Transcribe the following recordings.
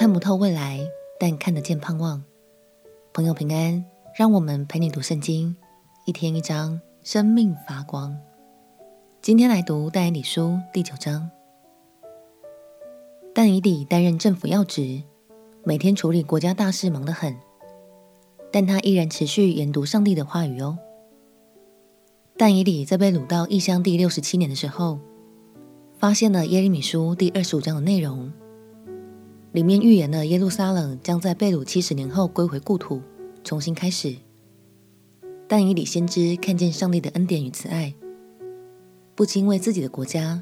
看不透未来，但看得见盼望。朋友平安，让我们陪你读圣经，一天一章，生命发光。今天来读但以理书第九章。但以理担任政府要职，每天处理国家大事，忙得很，但他依然持续研读上帝的话语哦。但以理在被掳到异乡第六十七年的时候，发现了耶利米书第二十五章的内容，里面预言了耶路撒冷将在被掳七十年后归回故土，重新开始。但以理先知看见上帝的恩典与慈爱，不禁为自己的国家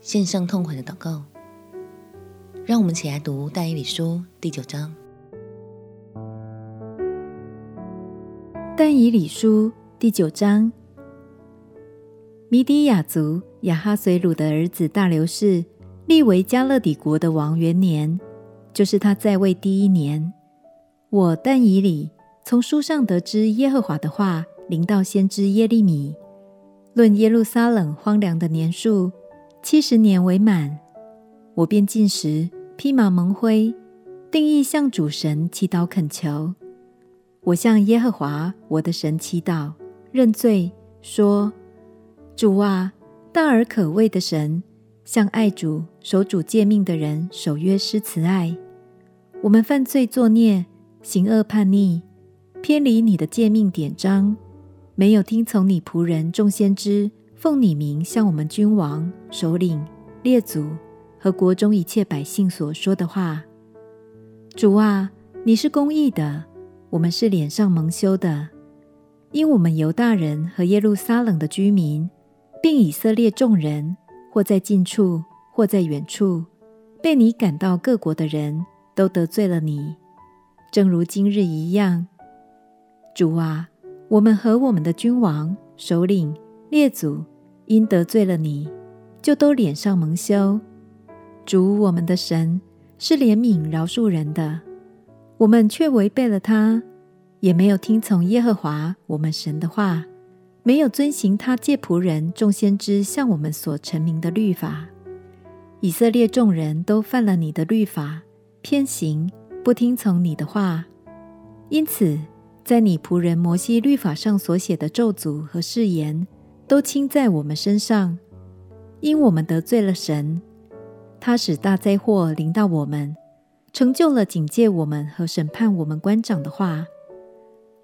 献上痛悔的祷告。让我们起来读但以理书第九章。但以理书第九章。米底亚族亚哈随鲁的儿子大流士立为迦勒底国的王元年，就是他在位第一年。我但以理从书上得知耶和华的话临到先知耶利米，论耶路撒冷荒凉的年数七十年为满，我便进食，披麻蒙灰，定义向主神祈祷恳求。我向耶和华我的神祈祷，认罪说。主啊，大而可畏的神，向爱主、守主诫命的人守约施慈爱。我们犯罪作孽，行恶叛逆，偏离你的诫命典章，没有听从你仆人众先知奉你名向我们君王、首领、列祖和国中一切百姓所说的话。主啊，你是公义的，我们是脸上蒙羞的，因我们犹大人和耶路撒冷的居民。并以色列众人，或在近处，或在远处，被你赶到各国的人，都得罪了你，正如今日一样。主啊，我们和我们的君王、首领、列祖，因得罪了你，就都脸上蒙羞。主我们的神是怜悯饶恕人的，我们却违背了他，也没有听从耶和华我们神的话。没有遵行他借仆人众先知向我们所陈明的律法，以色列众人都犯了你的律法，偏行，不听从你的话。因此，在你仆人摩西律法上所写的咒诅和誓言，都倾在我们身上，因我们得罪了神，他使大灾祸临到我们，成就了警戒我们和审判我们官长的话。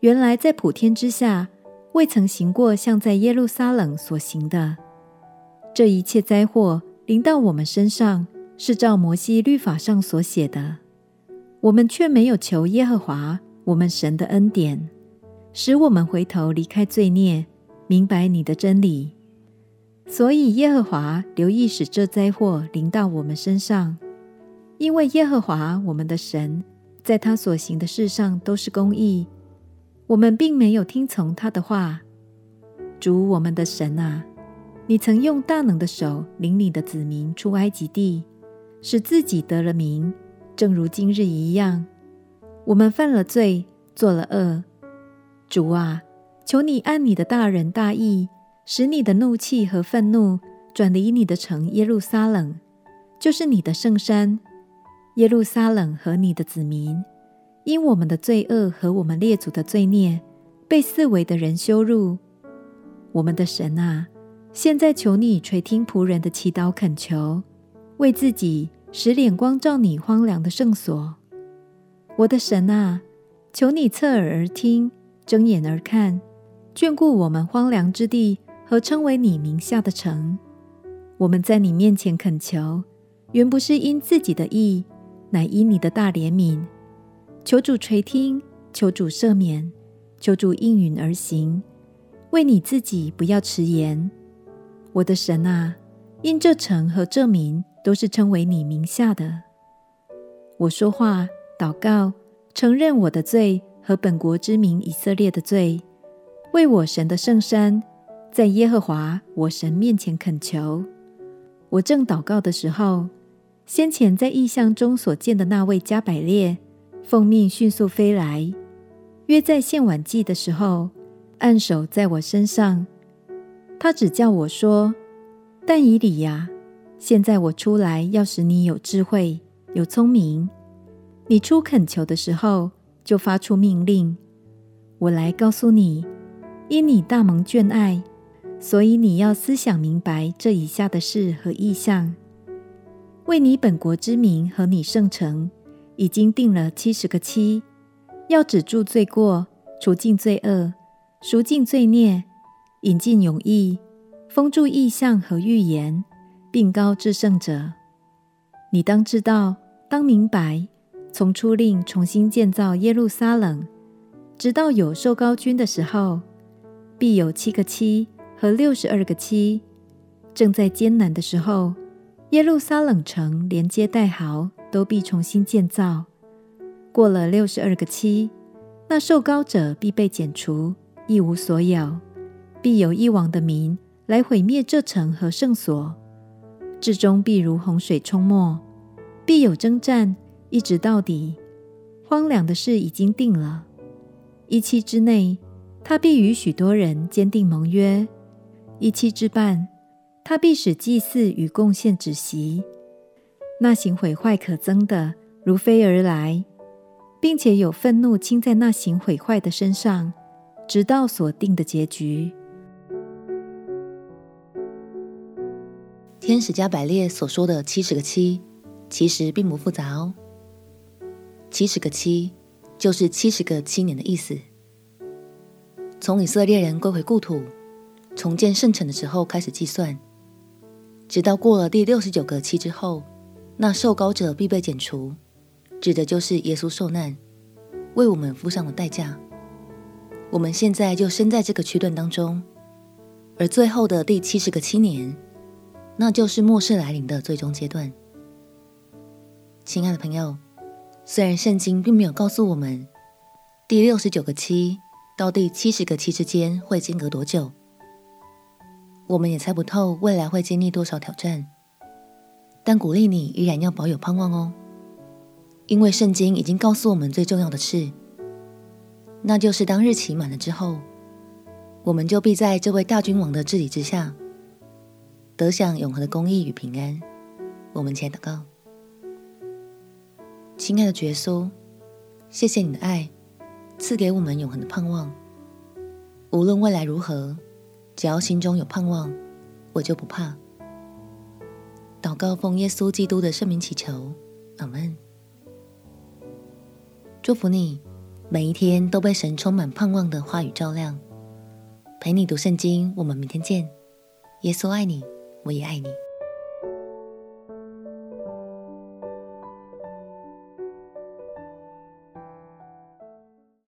原来在普天之下。未曾行过像在耶路撒冷所行的。这一切灾祸临到我们身上，是照摩西律法上所写的。我们却没有求耶和华我们神的恩典，使我们回头离开罪孽，明白你的真理。所以耶和华留意使这灾祸临到我们身上，因为耶和华我们的神在他所行的事上都是公义。我们并没有听从他的话，主我们的神啊，你曾用大能的手领你的子民出埃及地，使自己得了名，正如今日一样。我们犯了罪，做了恶，主啊，求你按你的大仁大义，使你的怒气和愤怒转离你的城耶路撒冷，就是你的圣山，耶路撒冷和你的子民。因我们的罪恶和我们列祖的罪孽，被四围的人羞辱。我们的神啊，现在求你垂听仆人的祈祷恳求，为自己使脸光照你荒凉的圣所。我的神啊，求你侧耳而听，睁眼而看，眷顾我们荒凉之地和称为你名下的城。我们在你面前恳求，原不是因自己的意，乃因你的大怜悯。求主垂听，求主赦免，求主应允而行。为你自己不要迟延，我的神啊！因这城和这民都是称为你名下的。我说话、祷告，承认我的罪和本国之民以色列的罪，为我神的圣山，在耶和华我神面前恳求。我正祷告的时候，先前在异象中所见的那位加百列。奉命迅速飞来，约在献晚祭的时候，按手在我身上。他只叫我说：“但以理呀，现在我出来要使你有智慧、有聪明。你出恳求的时候，就发出命令。我来告诉你，因你大蒙眷爱，所以你要思想明白这以下的事和意象。为你本国之民和你圣城，已经定了七十个期，要止住罪过，除尽罪恶，赎尽罪孽，引进永义，封住意象和预言，并膏至圣者。你当知道，当明白，从初令重新建造耶路撒冷，直到有受膏君的时候，必有七个七和六十二个七。正在艰难的时候，耶路撒冷城连接带壕都必重新建造。过了六十二个七，那受膏者必被剪除，一无所有。必有一王的民来毁灭这城和圣所，至终必如洪水冲没。必有征战，一直到底。荒凉的事已经定了。一期之内，他必与许多人坚定盟约；一期之半，他必使祭祀与贡献止息。那行毁坏可憎的，如飞而来，并且有愤怒倾在那行毁坏的身上，直到所定的结局。天使加百列所说的七十个七，其实并不复杂哦。七十个七。就是七十个七年的意思。从以色列人归回故土、重建圣城的时候开始计算，直到过了第六十九个七之后，那受膏者必被剪除，指的就是耶稣受难，为我们付上了代价。我们现在就身在这个区段当中，而最后的第七十个七年，那就是末世来临的最终阶段。亲爱的朋友。虽然圣经并没有告诉我们第六十九个期到第七十个期之间会间隔多久，我们也猜不透未来会经历多少挑战，但鼓励你依然要保有盼望哦，因为圣经已经告诉我们最重要的事，那就是当日期满了之后，我们就必在这位大君王的治理之下，得享永恒的公义与平安。我们且祷告。亲爱的耶稣，谢谢你的爱，赐给我们永恒的盼望。无论未来如何，只要心中有盼望，我就不怕。祷告奉耶稣基督的圣名祈求，阿门。祝福你，每一天都被神充满盼望的话语照亮，陪你读圣经。我们明天见。耶稣爱你，我也爱你。